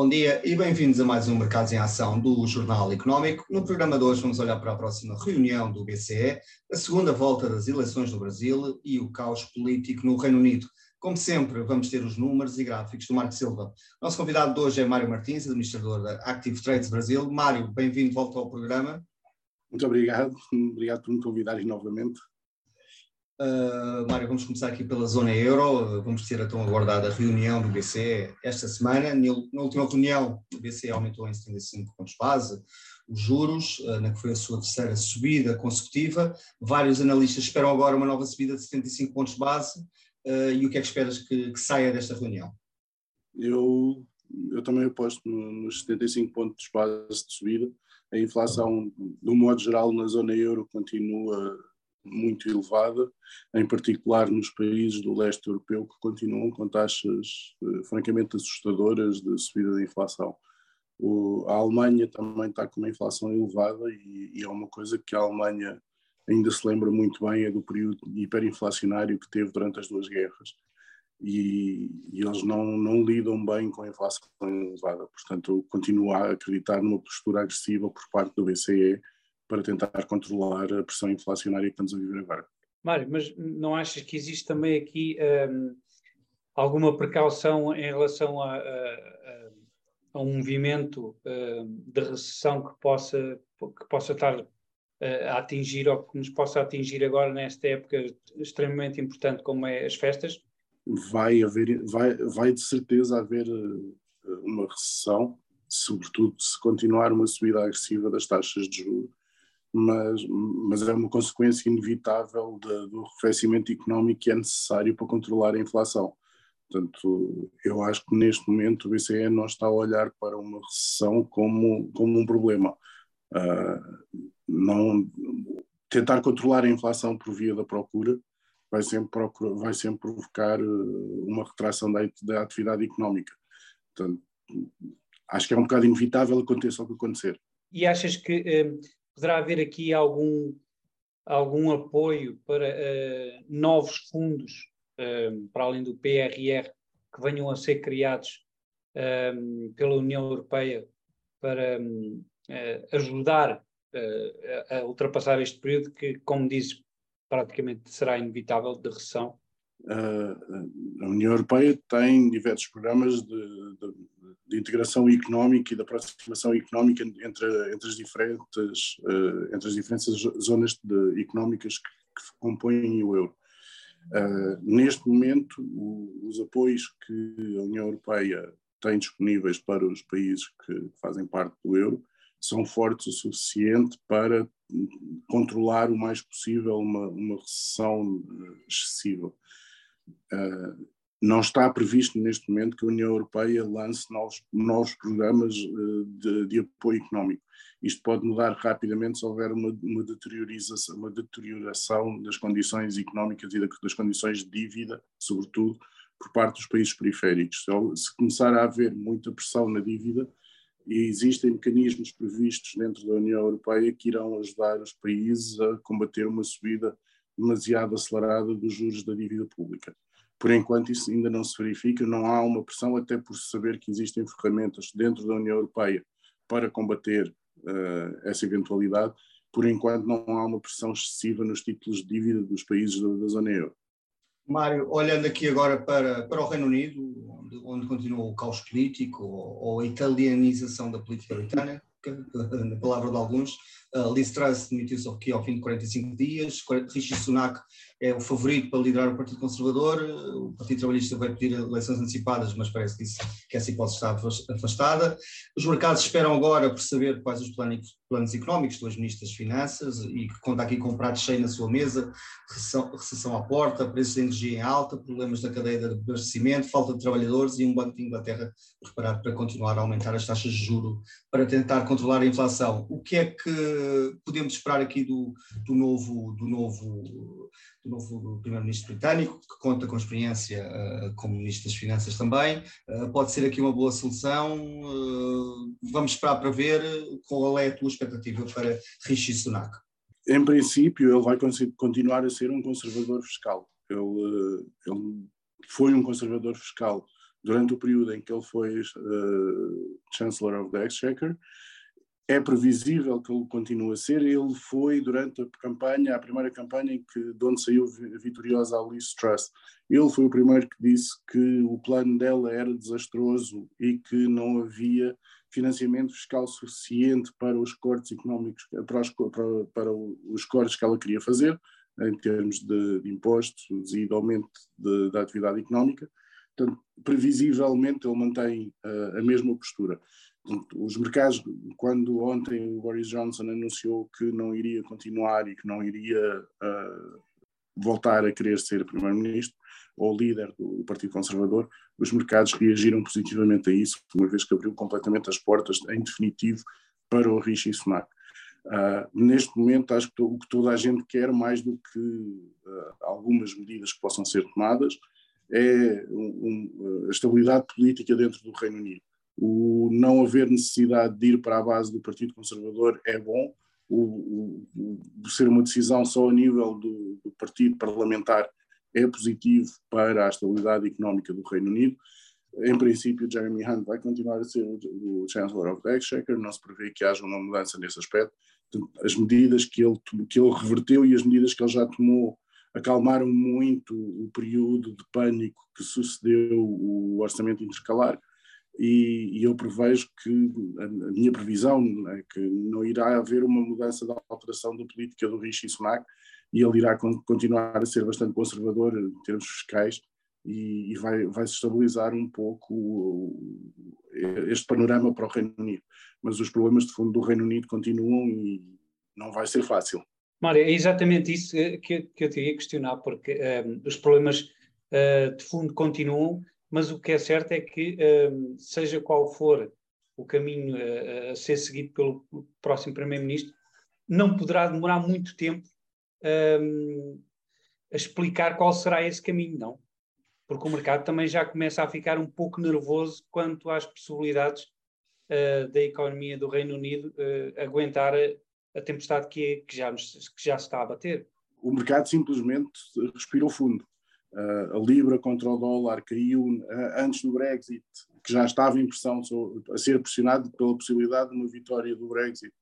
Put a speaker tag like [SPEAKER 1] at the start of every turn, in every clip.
[SPEAKER 1] Bom dia e bem-vindos a mais um Mercados em Ação do Jornal Económico. No programa de hoje vamos olhar para a próxima reunião do BCE, a segunda volta das eleições no Brasil e o caos político no Reino Unido. Como sempre, vamos ter os números e gráficos do Marco Silva. Nosso convidado de hoje é Mário Martins, administrador da Active Trades Brasil. Mário, bem-vindo de volta ao programa.
[SPEAKER 2] Muito obrigado, obrigado por me convidarem novamente.
[SPEAKER 1] Uh, Mário, vamos começar aqui pela zona euro. Vamos ter a tão aguardada reunião do BCE esta semana. Na última reunião, o BCE aumentou em 75 pontos base os juros, uh, na que foi a sua terceira subida consecutiva. Vários analistas esperam agora uma nova subida de 75 pontos base. Uh, e o que é que esperas que, que saia desta reunião?
[SPEAKER 2] Eu, eu também aposto nos 75 pontos base de subida. A inflação, do modo geral, na zona euro continua muito elevada, em particular nos países do leste europeu que continuam com taxas eh, francamente assustadoras de subida da inflação. O, a Alemanha também está com uma inflação elevada e, e, é uma coisa que a Alemanha ainda se lembra muito bem é do período hiperinflacionário que teve durante as duas guerras. E, e, eles não, não lidam bem com a inflação elevada. Portanto, continuo a acreditar numa postura agressiva por parte do BCE para tentar controlar a pressão inflacionária que estamos a viver agora.
[SPEAKER 3] Mário, mas não achas que existe também aqui um, alguma precaução em relação a, a, a um movimento um, de recessão que possa, que possa estar uh, a atingir ou que nos possa atingir agora nesta época extremamente importante como é as festas?
[SPEAKER 2] Vai haver, vai, vai de certeza haver uh, uma recessão, sobretudo se continuar uma subida agressiva das taxas de juros mas, mas é uma consequência inevitável de, do arrefecimento económico que é necessário para controlar a inflação. Portanto, eu acho que neste momento o BCE não está a olhar para uma recessão como, como um problema. Uh, não, tentar controlar a inflação por via da procura vai sempre, procura, vai sempre provocar uh, uma retração da, da atividade económica. Portanto, acho que é um bocado inevitável aconteça o que acontecer.
[SPEAKER 3] E achas que uh, poderá haver aqui algum, algum apoio para uh, novos fundos, uh, para além do PRR, que venham a ser criados uh, pela União Europeia para ajudar a ultrapassar este período que, como dizes, praticamente será inevitável de recessão?
[SPEAKER 2] a União Europeia tem diversos programas de, de, de, integração económica e de aproximação económica entre, entre, as, diferentes, uh, entre as diferentes zonas de, económicas que, que, compõem o euro. Uh, neste momento, o, os apoios que a União Europeia tem disponíveis para os países que fazem parte do euro são fortes o suficiente para controlar o mais possível uma, uma recessão excessiva. Uh, não está previsto neste momento que a União Europeia lance novos, novos programas uh, de, de, apoio económico. Isto pode mudar rapidamente se houver uma, uma, deterioração, uma deterioração das condições económicas e das condições de dívida, sobretudo por parte dos países periféricos. Se começar a haver muita pressão na dívida, e existem mecanismos previstos dentro da União Europeia que irão ajudar os países a combater uma subida demasiado acelerada dos juros da dívida pública. Por enquanto, isso ainda não se verifica, não há uma pressão, até por saber que existem ferramentas dentro da União Europeia para combater uh, essa eventualidade. Por enquanto, não há uma pressão excessiva nos títulos de dívida dos países da, da zona euro.
[SPEAKER 1] Mário, olhando aqui agora para, para o Reino Unido, onde, onde continua o caos político ou, ou a italianização da política britânica, na palavra de alguns, uh, Liz Truss demitiu-se aqui ao fim de 45 dias, Rishi Sunak é o favorito para liderar o Partido Conservador, o Partido Trabalhista vai pedir eleições antecipadas, mas parece que, isso, que essa hipótese está afastada. Os mercados esperam agora por saber quais os planos, planos económicos do ex-ministro das Finanças e que conta aqui com prato cheio na sua mesa, recessão, recessão à porta, preços de energia em alta, problemas da cadeia de abastecimento, falta de trabalhadores e um Banco de Inglaterra preparado para continuar a aumentar as taxas de juro para tentar controlar a inflação. O que é que podemos esperar aqui do, do novo, do novo, do novo primeiro-ministro britânico, que conta com experiência uh, como ministro das Finanças também? Uh, pode ser aqui uma boa solução? Vamos esperar para ver qual é a tua expectativa para Rishi Sunak.
[SPEAKER 2] Em princípio, ele vai continuar a ser um conservador fiscal. Ele, ele foi um conservador fiscal durante o período em que ele foi uh, Chancellor of the Exchequer. É previsível que ele continue a ser. Ele foi, durante a campanha, a primeira campanha em que, de onde saiu vitoriosa a Liz Truss, ele foi o primeiro que disse que o plano dela era desastroso e que não havia financiamento fiscal suficiente para os cortes económicos, para os, para, para os cortes que ela queria fazer, em termos de, de impostos e de aumento de, da atividade económica. Portanto, previsivelmente ele mantém uh, a mesma postura. Os mercados, quando ontem o Boris Johnson anunciou que não iria continuar e que não iria uh, voltar a querer ser primeiro-ministro ou líder do Partido Conservador, os mercados reagiram positivamente a isso, uma vez que abriu completamente as portas, em definitivo, para o Rishi Sunak. Uh, neste momento, acho que o que toda a gente quer, mais do que uh, algumas medidas que possam ser tomadas, é um, um, a estabilidade política dentro do Reino Unido. O não haver necessidade de ir para a base do Partido Conservador é bom, o, o, o ser uma decisão só a nível do, do, Partido Parlamentar é positivo para a estabilidade económica do Reino Unido. Em princípio, Jeremy Hunt vai continuar a ser o, Chancellor of the Exchequer, não se prevê que haja uma mudança nesse aspecto. As medidas que ele, que ele reverteu e as medidas que ele já tomou acalmaram muito o período de pânico que sucedeu o orçamento intercalar e, e eu prevejo que a, a, minha previsão é que não irá haver uma mudança da alteração da política do Rishi Sunak e ele irá con continuar a ser bastante conservador em termos fiscais e, e vai, vai se estabilizar um pouco o, este panorama para o Reino Unido. Mas os problemas de fundo do Reino Unido continuam e não vai ser fácil.
[SPEAKER 3] Mário, é exatamente isso que, que eu te ia questionar, porque um, ehm, os problemas uh, de fundo continuam, mas o que é certo é que, um, seja qual for o caminho a, a ser seguido pelo próximo Primeiro-Ministro, não poderá demorar muito tempo um, a explicar qual será esse caminho, não? Porque o mercado também já começa a ficar um pouco nervoso quanto às possibilidades uh, da economia do Reino Unido uh, aguentar a tempestade que, que, já, que já se está a bater.
[SPEAKER 2] O mercado simplesmente respirou fundo. Uh, a Libra contra o dólar caiu uh, antes do Brexit, que já estava em pressão a ser pressionado pela possibilidade de uma vitória do Brexit.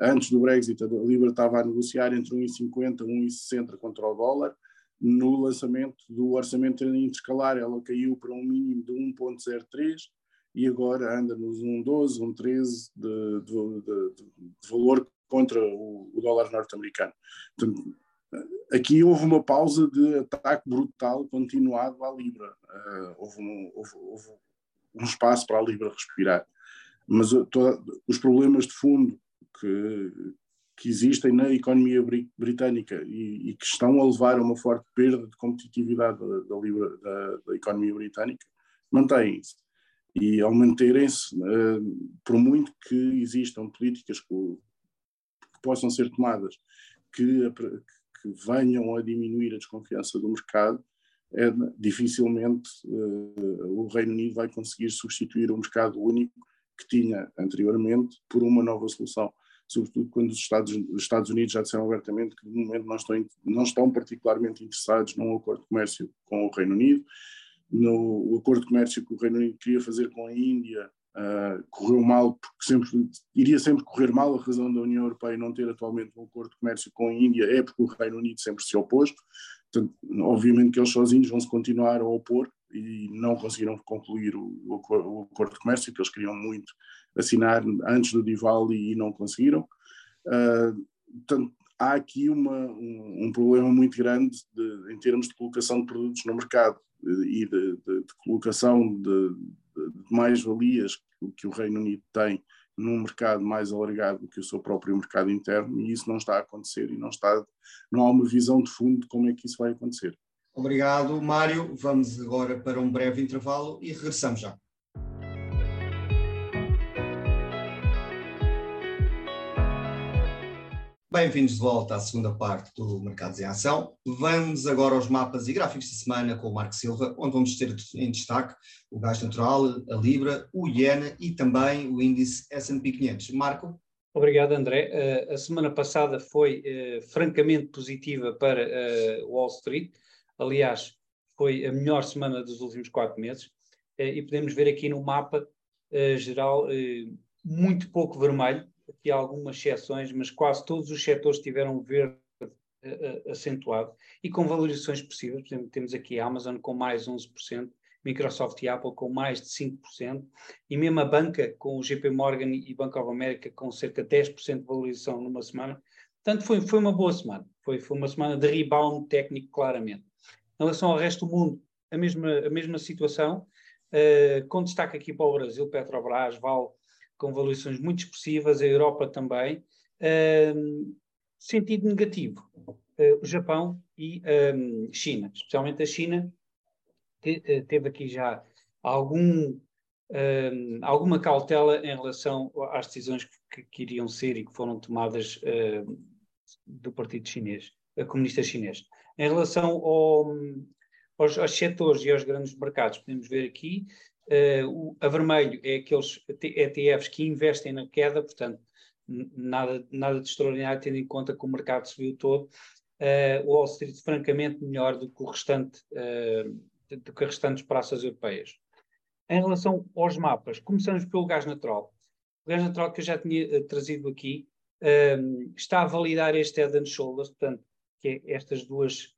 [SPEAKER 2] Antes do Brexit, a Libra estava a negociar entre 1,50 e 1,60 contra o dólar. No lançamento do orçamento intercalar, ela caiu para um mínimo de 1,03 e agora anda nos 1,12, 1,13 de, de, de, de valor contra o, o dólar norte-americano. Aqui houve uma pausa de ataque brutal continuado à Libra. Uh, houve, um, houve, houve, um, espaço para a Libra respirar. Mas uh, toda, os problemas de fundo que, que existem na economia britânica e, e, que estão a levar a uma forte perda de competitividade da, da, Libra, da, da economia britânica mantêm-se. E ao manterem-se, uh, por muito que existam políticas que que possam ser tomadas que, que venham a diminuir a desconfiança do mercado, é, dificilmente uh, o Reino Unido vai conseguir substituir o mercado único que tinha anteriormente por uma nova solução. Sobretudo quando os Estados, os Estados Unidos já disseram abertamente que, de momento, não estão, não estão particularmente interessados num acordo de comércio com o Reino Unido. No acordo de comércio que o Reino Unido queria fazer com a Índia, Uh, correu mal, porque sempre, iria sempre correr mal. A razão da União Europeia não ter atualmente um acordo de comércio com a Índia é porque o Reino Unido sempre se opôs. Portanto, obviamente que eles sozinhos vão se continuar a opor e não conseguiram concluir o, o, o acordo de comércio que eles queriam muito assinar antes do Diwali e não conseguiram. Uh, portanto, há aqui uma, um, um, problema muito grande de, em termos de colocação de produtos no mercado e de, de, de colocação de, mais-valias que o Reino Unido tem num mercado mais alargado do que o seu próprio mercado interno e isso não está a acontecer e não está não há uma visão de fundo de como é que isso vai acontecer.
[SPEAKER 1] Obrigado, Mário. Vamos agora para um breve intervalo e regressamos já. Bem-vindos de volta à segunda parte do Mercados em Ação. Vamos agora aos mapas e gráficos da semana com o Marco Silva, onde vamos ter em destaque o gás natural, a Libra, o Iena e também o índice S&P 500. Marco?
[SPEAKER 3] Obrigado, André. Uh, a semana passada foi uh, francamente positiva para uh, Wall Street. Aliás, foi a melhor semana dos últimos quatro meses. e podemos ver aqui no mapa geral muito pouco vermelho, aqui algumas exceções, mas quase todos os setores tiveram verde acentuado e com valorizações expressivas. Por exemplo, temos aqui a Amazon com mais 11%, Microsoft e Apple com mais de 5%, e mesmo a banca com o JP Morgan e Bank of America com cerca de 10% de valorização numa semana. Portanto, foi, foi uma boa semana. Foi, foi uma semana de rebound técnico, claramente. Em relação ao resto do mundo, a mesma, a mesma situação, uh, com destaque aqui para o Brasil, Petrobras, Val, com valorizações muito expressivas, a Europa também. Uh, sentido negativo, uh, o Japão e um, China, especialmente a China, que uh, teve aqui já algum, um, alguma cautela em relação às decisões que, que, iriam ser e que foram tomadas uh, do Partido Chinês, Comunista Chinês. Em relação ao, aos, aos, setores e aos grandes mercados, podemos ver aqui, o, a vermelho é aqueles ETFs que investem na queda, portanto, nada, nada de extraordinário, tendo em conta que o mercado subiu todo. Uh, Wall Street, francamente, melhor do que o restante, uh, do que as restantes praças europeias. Em relação aos mapas, começamos pelo gás natural. O gás natural que eu já tinha uh, trazido aqui está a validar este head and shoulders, portanto, que é estas duas,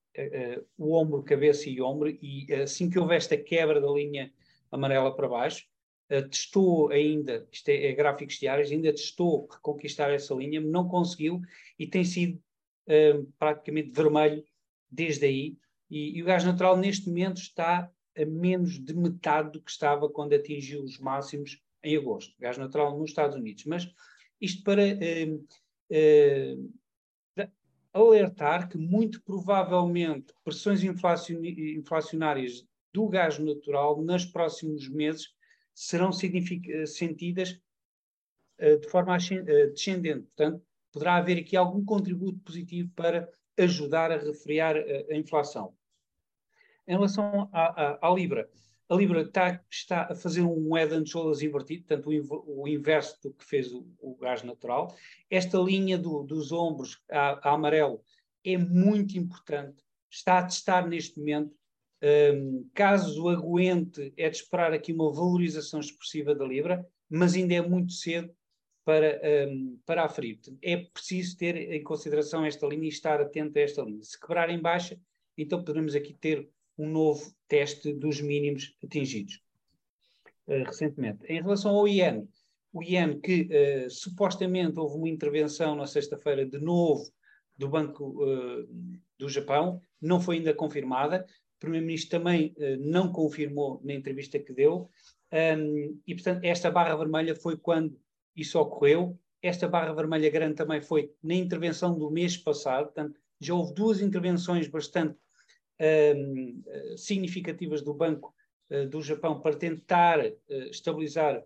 [SPEAKER 3] o ombro, cabeça e ombro, e assim que houver esta quebra da linha amarela para baixo, uh, testou ainda, isto é, é, gráficos diários, ainda testou reconquistar essa linha, não conseguiu e tem sido uh, praticamente vermelho desde aí. E, e, o gás natural neste momento está a menos de metade do que estava quando atingiu os máximos em agosto. Gás natural nos Estados Unidos. Mas isto para alertar que muito provavelmente pressões inflacionárias do gás natural nos próximos meses serão sentidas uh, de forma uh, descendente. Portanto, poderá haver aqui algum contributo positivo para ajudar a refriar a inflação. Em relação à, à, à Libra, a Libra está, está, a fazer um head and shoulders invertido, portanto, o, o inverso do que fez o, o gás natural. Esta linha do, dos ombros a, a amarelo é muito importante, está a testar neste momento um, caso aguente, é de esperar aqui uma valorização expressiva da Libra, mas ainda é muito cedo para, um, para aferir. É preciso ter em consideração esta linha e estar atento a esta linha. Se quebrar em baixa, então poderemos aqui ter um novo teste dos mínimos atingidos uh, recentemente. Em relação ao IEN, o IEN que uh, supostamente houve uma intervenção na sexta-feira de novo do Banco uh, do Japão, não foi ainda confirmada, Primeiro-Ministro também uh, não confirmou na entrevista que deu, um, e portanto esta barra vermelha foi quando isso ocorreu. Esta barra vermelha grande também foi na intervenção do mês passado, portanto já houve duas intervenções bastante um, significativas do Banco uh, do Japão para tentar uh, estabilizar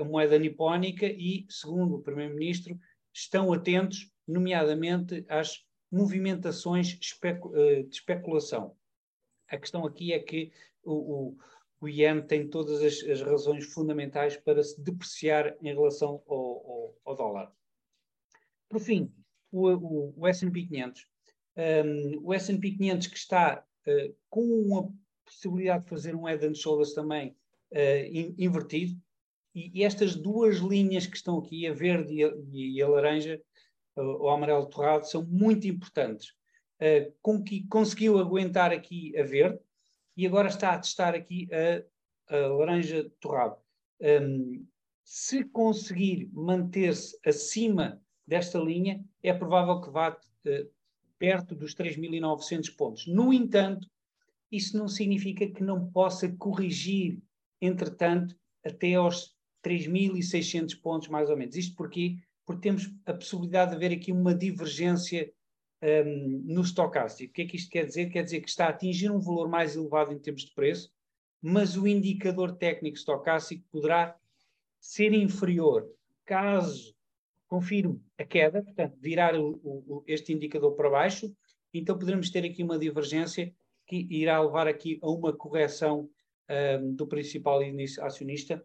[SPEAKER 3] a moeda nipónica e, segundo o Primeiro-Ministro, estão atentos, nomeadamente às movimentações de especulação. A questão aqui é que o, o, o IEM tem todas as, as, razões fundamentais para se depreciar em relação ao, ao, ao dólar. Por fim, o, o, o S&P 500. Um, o S&P 500 que está uh, com a possibilidade de fazer um head and shoulders também uh, in, invertido, e, e, estas duas linhas que estão aqui, a verde e a, e a laranja, uh, o amarelo torrado, são muito importantes uh, com que conseguiu aguentar aqui a verde e agora está a testar aqui a, a laranja torrado. Um, se conseguir manter-se acima desta linha, é provável que vá uh, perto dos 3.900 pontos. No entanto, isso não significa que não possa corrigir, entretanto, até aos 3.600 pontos, mais ou menos. Isto porquê? Porque temos a possibilidade de haver aqui uma divergência um, no estocástico. O que é que isto quer dizer? Quer dizer que está a atingir um valor mais elevado em termos de preço, mas o indicador técnico estocástico poderá ser inferior caso confirme a queda, portanto, virar o, o, este indicador para baixo, então poderemos ter aqui uma divergência que irá levar aqui a uma correção um, do principal acionista,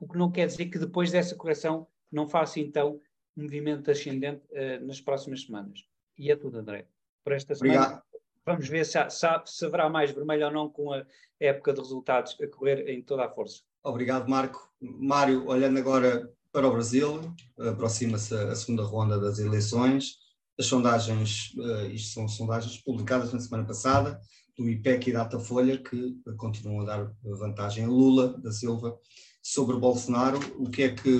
[SPEAKER 3] o que não quer dizer que depois dessa correção não faça então um movimento ascendente uh, nas próximas semanas. E é tudo, André. Por esta semana.
[SPEAKER 1] Obrigado.
[SPEAKER 3] Vamos ver se, há, se, há, se haverá mais vermelho ou não com a época de resultados a correr em toda a força.
[SPEAKER 1] Obrigado, Marco. Mário, olhando agora para o Brasil, aproxima-se a segunda ronda das eleições. As sondagens, uh, isto são sondagens publicadas na semana passada, do IPEC e Datafolha, que continuam a dar vantagem a Lula da Silva sobre Bolsonaro. O que é que,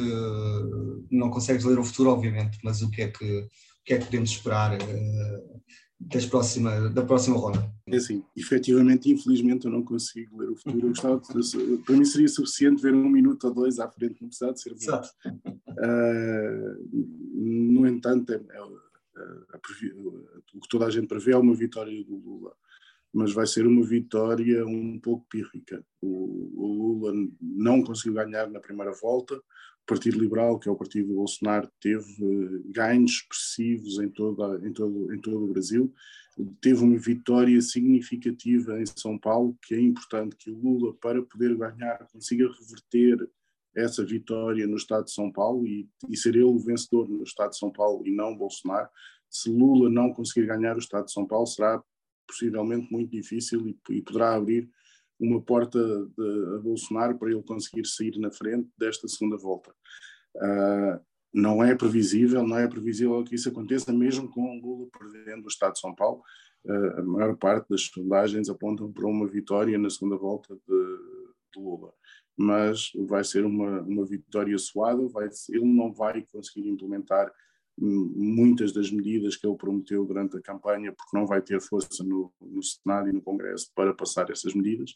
[SPEAKER 1] não consegues ler o futuro, obviamente, mas o que é que, que, é que podemos esperar uh, das próxima, da próxima ronda.
[SPEAKER 2] É assim, efetivamente, infelizmente eu não consigo ler o futuro. Eu gostava de, para mim seria suficiente ver um minuto ou dois à frente, não precisava de ser. Uh, no entanto, é, é, o que toda a gente prevê é uma vitória do Lula, mas vai ser uma vitória um pouco pírrica. O, o Lula não conseguiu ganhar na primeira volta, Partido Liberal, que é o partido do Bolsonaro, teve eh, ganhos expressivos em, toda, em, todo, em todo o Brasil, teve uma vitória significativa em São Paulo, que é importante que o Lula, para poder ganhar, consiga reverter essa vitória no Estado de São Paulo e, e ser ele o vencedor no Estado de São Paulo e não Bolsonaro. Se Lula não conseguir ganhar o Estado de São Paulo, será possivelmente muito difícil e, e poderá abrir uma porta a Bolsonaro para ele conseguir sair na frente desta segunda volta. Uh, não é previsível, não é previsível que isso aconteça, mesmo com Lula perdendo o Estado de São Paulo. Uh, a maior parte das sondagens apontam para uma vitória na segunda volta de, de Lula. Mas vai ser uma, uma vitória suada, vai, ele não vai conseguir implementar muitas das medidas que ele prometeu durante a campanha, porque não vai ter força no, no Senado e no Congresso para passar essas medidas.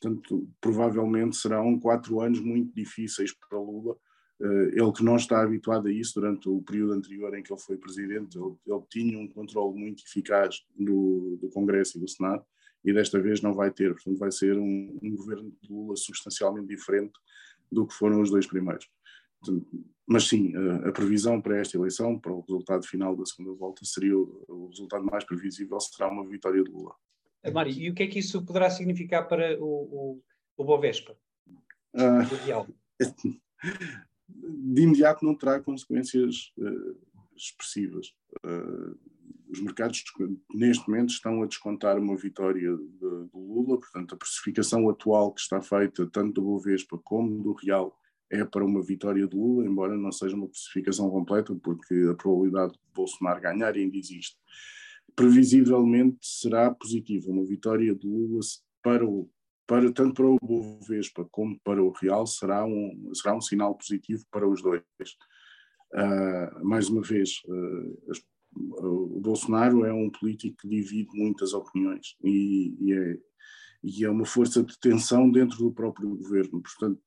[SPEAKER 2] Portanto, provavelmente serão quatro anos muito difíceis para Lula. Eh, ele que não está habituado a isso durante o período anterior em que ele foi presidente, ele, ele tinha um controle muito eficaz do, do, Congresso e do Senado e desta vez não vai ter. Portanto, vai ser um, um governo de Lula substancialmente diferente do que foram os dois primeiros. Mas sim, a, previsão para esta eleição, para o resultado final da segunda volta, seria o, resultado mais previsível será uma vitória de Lula.
[SPEAKER 3] Eh, Mário, e o que é que isso poderá significar para o, o, o Bovespa? Uh,
[SPEAKER 2] de imediato não terá consequências uh, expressivas. Uh, os mercados neste momento estão a descontar uma vitória de Lula, portanto a precificação atual que está feita tanto do Bovespa como do Real é para uma vitória de Lula, embora não seja uma classificação completa, porque a probabilidade de Bolsonaro ganhar ainda existe. Previsivelmente será positiva, uma vitória de Lula para o para, tanto para o Bovespa como para o Real será um, será um sinal positivo para os dois. Uh, mais uma vez, uh, as, uh, o Bolsonaro é um político que divide muitas opiniões e, e, é, e é uma força de tensão dentro do próprio governo. Portanto,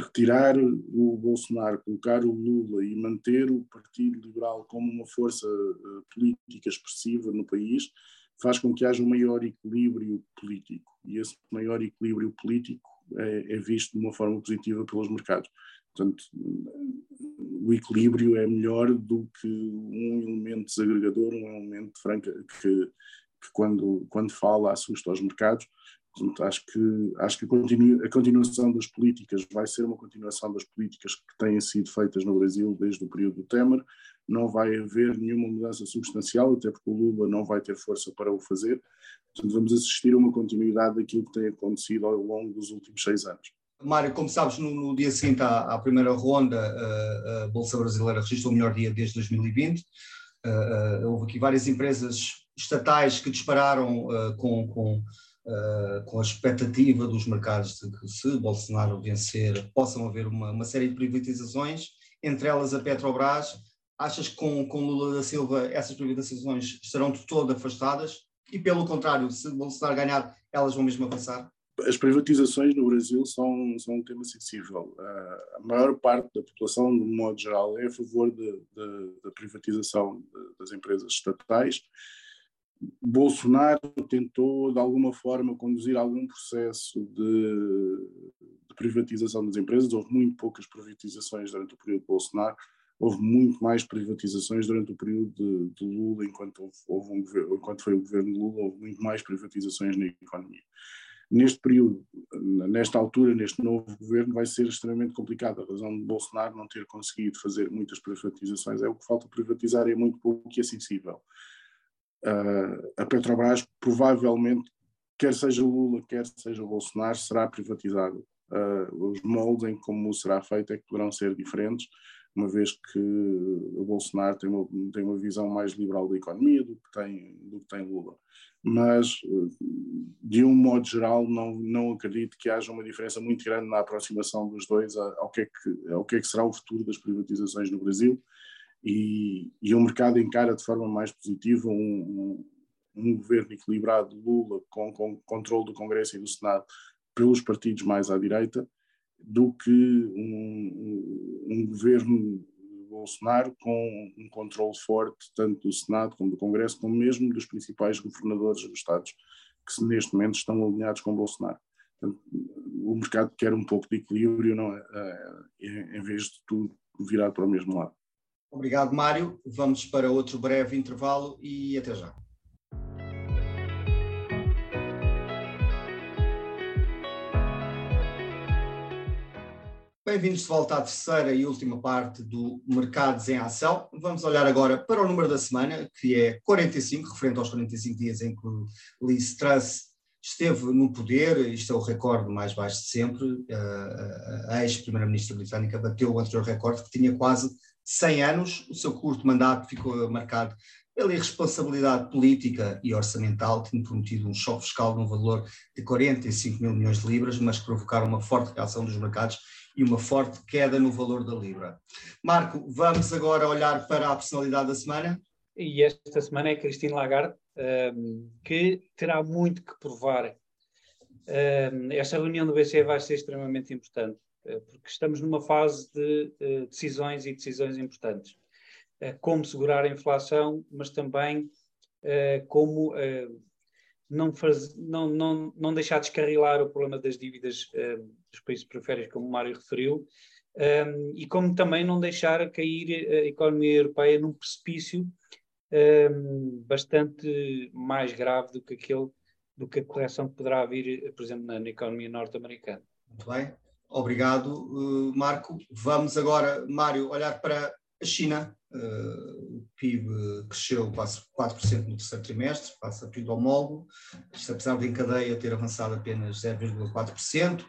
[SPEAKER 2] retirar o Bolsonaro, colocar o Lula e manter o Partido Liberal como uma força uh, política expressiva no país, faz com que haja um maior equilíbrio político. E esse maior equilíbrio político é, é visto de uma forma positiva pelos mercados. Portanto, o equilíbrio é melhor do que um elemento desagregador, um elemento franca que, que quando, quando fala assusta os mercados Portanto, acho que, acho que a, continu, a, continuação das políticas vai ser uma continuação das políticas que têm sido feitas no Brasil desde o período do Temer. Não vai haver nenhuma mudança substancial, até porque o Lula não vai ter força para o fazer. Portanto, vamos assistir a uma continuidade daquilo que tem acontecido ao longo dos últimos seis anos.
[SPEAKER 1] Mário, como sabes, no, no dia seguinte à, à, primeira ronda, a, a Bolsa Brasileira registrou o melhor dia desde 2020. Uh, uh, houve aqui várias empresas estatais que dispararam com, com uh, com a expectativa dos mercados de que se Bolsonaro vencer possam haver uma, uma série de privatizações, entre elas a Petrobras. Achas que com, com Lula da Silva essas privatizações estarão de todo afastadas? E pelo contrário, se Bolsonaro ganhar, elas vão mesmo avançar?
[SPEAKER 2] As privatizações no Brasil são, são um tema sensível. Uh, a maior parte da população, de modo geral, é a favor da privatização de, das empresas estatais Bolsonaro tentou, de alguma forma, conduzir algum processo de, de, privatização das empresas. Houve muito poucas privatizações durante o período de Bolsonaro, houve muito mais privatizações durante o período de, de Lula, enquanto, houve, houve um enquanto foi o governo de Lula, houve muito mais privatizações na economia. Neste período, nesta altura, neste novo governo, vai ser extremamente complicado. A razão de Bolsonaro não ter conseguido fazer muitas privatizações é o que falta privatizar, é muito pouco e é sensível Uh, a Petrobras provavelmente, quer seja Lula, quer seja Bolsonaro, será privatizada. Uh, os moldes em como será feito é que poderão ser diferentes, uma vez que o Bolsonaro tem uma, tem uma visão mais liberal da economia do que tem, do que tem Lula. Mas, de um modo geral, não, não acredito que haja uma diferença muito grande na aproximação dos dois ao que é que, ao que, é que será o futuro das privatizações no Brasil. E, e o mercado encara de forma mais positiva um, um, um governo equilibrado Lula com, com controle do Congresso e do Senado pelos partidos mais à direita do que um, um, governo Bolsonaro com um controle forte tanto do Senado como do Congresso, como mesmo dos principais governadores dos Estados, que neste momento estão alinhados com Bolsonaro. O mercado quer um pouco de equilíbrio, não é? é em vez de tudo virado para o mesmo lado.
[SPEAKER 1] Obrigado, Mário. Vamos para outro breve intervalo e até já. Bem-vindos de volta à terceira e última parte do Mercados em Ação. Vamos olhar agora para o número da semana, que é 45, referente aos 45 dias em que Liz Truss esteve no poder, isto é o recorde mais baixo de sempre, a ex-primeira-ministra britânica bateu o anterior recorde, que tinha quase 100 anos, o seu curto mandato ficou marcado pela irresponsabilidade política e orçamental, tendo prometido um choque fiscal no valor de 45 mil milhões de libras, mas provocaram uma forte reação dos mercados e uma forte queda no valor da Libra. Marco, vamos agora olhar para a personalidade da semana?
[SPEAKER 3] E esta semana é Christine Lagarde, um, que terá muito que provar. Um, esta reunião do BCE vai ser extremamente importante, porque estamos numa fase de decisões e decisões importantes. Uh, como segurar a inflação, mas também como não, faz, não, não, não deixar descarrilar o problema das dívidas dos países periféricos, como o Mário referiu, e como também não deixar cair a economia europeia num precipício bastante mais grave do que aquele do que a correção que poderá vir, por exemplo, na, na economia norte-americana.
[SPEAKER 1] Muito bem, obrigado, uh, Marco. Vamos agora, Mário, olhar para a China. Uh, o PIB cresceu quase 4% no terceiro trimestre, passa a PIB homólogo, isto apesar de em cadeia ter avançado apenas 0,4%.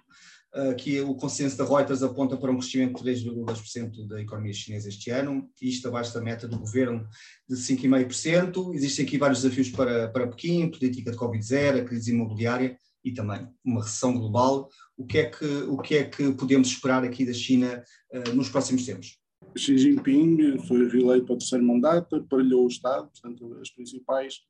[SPEAKER 1] Aqui o consenso da Reuters aponta para um crescimento de 3,2% da economia chinesa este ano, isto abaixo da meta do governo de 5,5%. Existem aqui vários desafios para, para Pequim, política de Covid-0, a crise imobiliária e também uma recessão global. O que é que, o que, é que podemos esperar aqui da China uh, nos próximos tempos?
[SPEAKER 2] Xi Jinping foi reeleito para o terceiro mandato, aparelhou o Estado, portanto, as principais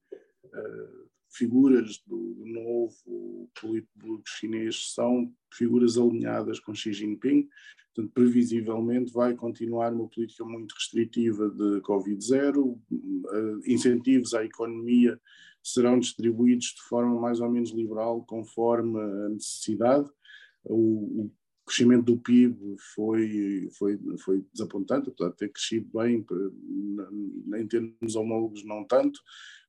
[SPEAKER 2] uh, figuras do, do novo político chinês são figuras alinhadas com Xi Jinping, portanto, previsivelmente vai continuar uma política muito restritiva de Covid-0, uh, incentivos à economia serão distribuídos de forma mais ou menos liberal, conforme a necessidade. O, crescimento do PIB foi, foi, foi desapontante, apesar de ter crescido bem, em termos homólogos não tanto.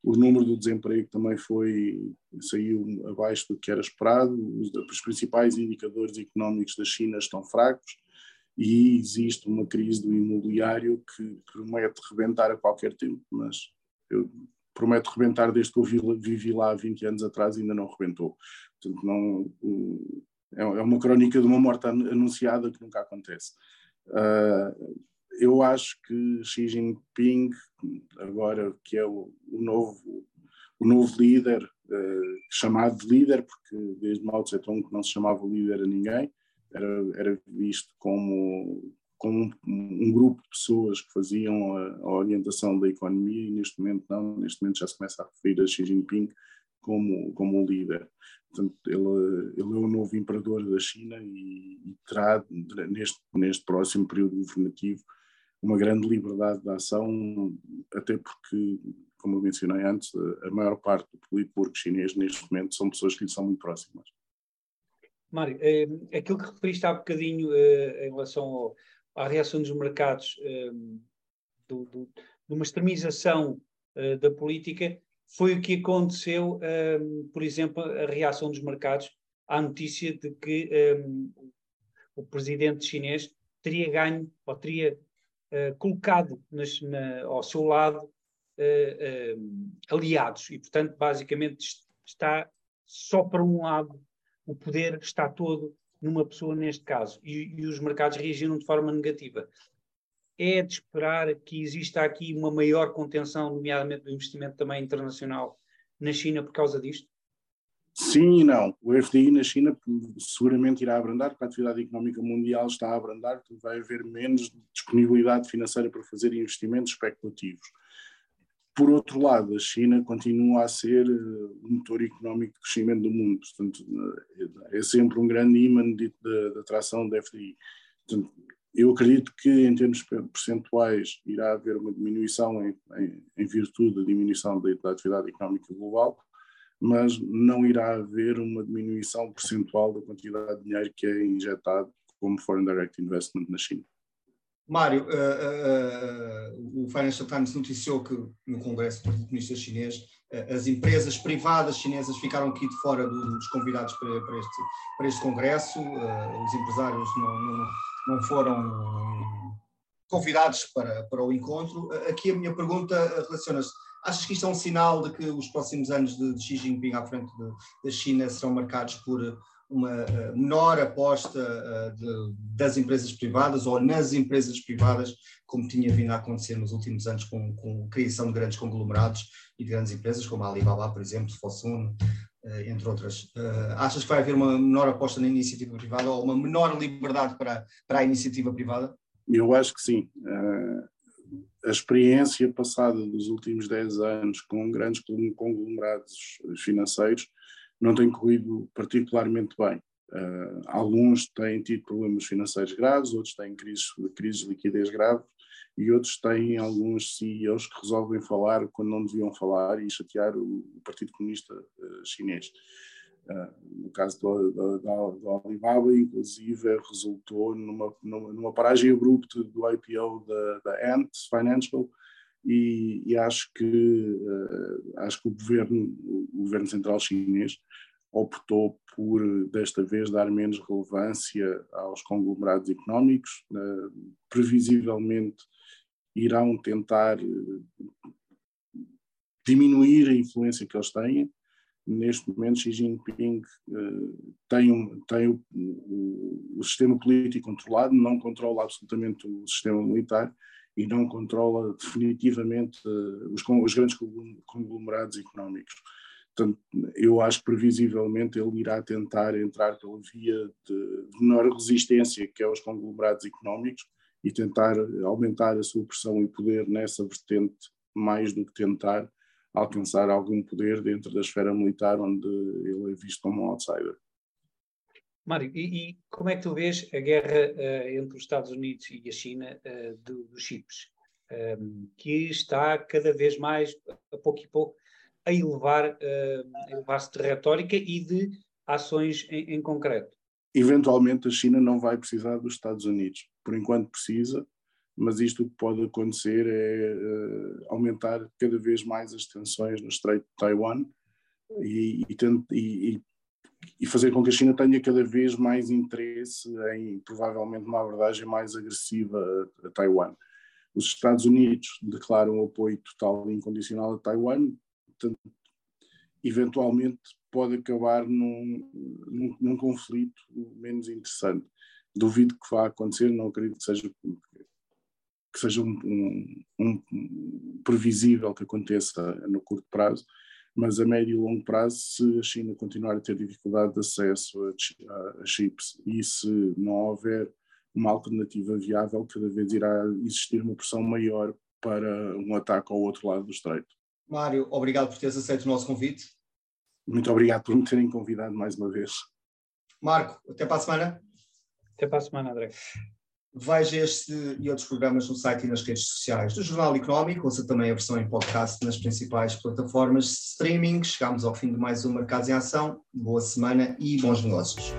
[SPEAKER 2] O número do desemprego também foi, saiu abaixo do que era esperado. Os principais indicadores económicos da China estão fracos e existe uma crise do imobiliário que promete rebentar a qualquer tempo, mas eu prometo rebentar desde que eu vivi lá há 20 anos atrás e ainda não rebentou. Portanto, não, é, é uma crónica de uma morte anunciada que nunca acontece. Uh, eu acho que Xi Jinping, agora que é o, novo, o novo líder, uh, chamado de líder, porque desde Mao Tse Tung não se chamava líder a ninguém, era, era visto como, como um, um, grupo de pessoas que faziam a, a, orientação da economia e neste momento não, neste momento já se começa a referir a Xi Jinping como, como um líder. Portanto, ele, ele é o novo imperador da China e, e terá, neste, neste próximo período governativo, uma grande liberdade de ação, até porque, como eu mencionei antes, a maior parte do político chinês neste momento são pessoas que lhe são muito próximas.
[SPEAKER 3] Mário, é, aquilo que referiste há bocadinho é, em relação ao, à reação dos mercados é, do, do, de uma extremização da política, foi o que aconteceu, um, por exemplo, a reação dos mercados à notícia de que um, o presidente chinês teria ganho ou teria uh, colocado nas, na, ao seu lado uh, uh, aliados. E, portanto, basicamente está só para um lado, o poder está todo numa pessoa neste caso e, e os mercados reagiram de forma negativa. É de esperar que exista aqui uma maior contenção, nomeadamente do investimento também internacional na China por causa disto?
[SPEAKER 2] Sim e não. O FDI na China seguramente irá abrandar, porque a atividade económica mundial está a abrandar, vai haver menos disponibilidade financeira para fazer investimentos especulativos. Por outro lado, a China continua a ser eh, o motor económico de crescimento do mundo, portanto, eh, é sempre um grande imã de, de, de atração da FDI. Portanto, eu acredito que, em termos percentuais, irá haver uma diminuição em, em, em virtude da diminuição da, da atividade económica global, mas não irá haver uma diminuição percentual da quantidade de dinheiro que é injetado como Foreign Direct Investment na China.
[SPEAKER 1] Mário, uh, uh, o Financial Times noticiou que no Congresso do Partido Chinês as empresas privadas chinesas ficaram aqui de fora do, dos convidados para, para, este, para este Congresso, os empresários não, não, não, foram convidados para, para o encontro. Aqui a minha pergunta relaciona-se Achas que isto é um sinal de que os próximos anos de, de Xi Jinping à frente da China serão marcados por uma uh, menor aposta uh, de, das empresas privadas ou nas empresas privadas, como tinha vindo a acontecer nos últimos anos com, com a criação de grandes conglomerados e de grandes empresas, como a Alibaba, por exemplo, Fosun, uh, entre outras. achas que vai haver uma menor aposta na iniciativa privada ou uma menor liberdade para, para a iniciativa privada?
[SPEAKER 2] Eu acho que sim. A experiência passada dos últimos 10 anos com grandes conglomerados financeiros não tem corrido particularmente bem. Uh, alguns têm tido problemas financeiros graves, outros têm crises, crises de liquidez graves e outros têm alguns CEOs que resolvem falar quando não deviam falar e chatear o, o Partido Comunista uh, Chinês. Uh, no caso do, Alibaba, inclusive, resultou numa, numa, numa, paragem abrupta do IPO da, da Ant Financial e, e acho que uh, acho que o governo, o governo central chinês optou por desta vez dar menos relevância aos conglomerados económicos, uh, previsivelmente irão tentar diminuir a influência que eles têm. Neste momento Xi Jinping uh, tem, um, tem o, o, o, sistema político controlado, não controla absolutamente o sistema militar e não controla definitivamente uh, os, os, grandes conglomerados económicos. Portanto, eu acho que previsivelmente ele irá tentar entrar pela via de menor resistência, que é os conglomerados económicos, e tentar aumentar a sua pressão e poder nessa vertente mais do que tentar alcançar algum poder dentro da esfera militar, onde ele é visto como um outsider.
[SPEAKER 3] Mário, e, e como é que tu vês a guerra uh, entre os Estados Unidos e a China uh, do, dos chips, um, ehm, que está cada vez mais, a pouco e pouco, a elevar, uh, elevar-se de retórica e de ações em, em concreto?
[SPEAKER 2] Eventualmente a China não vai precisar dos Estados Unidos. Por enquanto precisa, mas isto que pode acontecer é uh, aumentar cada vez mais as tensões no Estreito de Taiwan e, e, e, e, fazer com que a China tenha cada vez mais interesse em, provavelmente, uma abordagem mais agressiva a, a Taiwan. Os Estados Unidos declaram apoio total e incondicional a Taiwan, portanto, eventualmente pode acabar num, num, num conflito menos interessante. Duvido que vá acontecer, não acredito que seja que seja um, um, um, previsível que aconteça no curto prazo, mas a médio e longo prazo, se a China continuar a ter dificuldade de acesso a, a chips e se não houver uma alternativa viável, cada vez irá existir uma pressão maior para um ataque ao outro lado do estreito.
[SPEAKER 1] Mário, obrigado por teres aceito o nosso convite.
[SPEAKER 2] Muito obrigado por me terem convidado mais uma vez.
[SPEAKER 1] Marco, até para a semana.
[SPEAKER 3] Até para a semana, André.
[SPEAKER 1] Veja este e outros programas no site e nas redes sociais do Jornal Económico, ouça também a versão em podcast nas principais plataformas de streaming. Chegamos ao fim de mais um Mercados em Ação. Boa semana e bons negócios.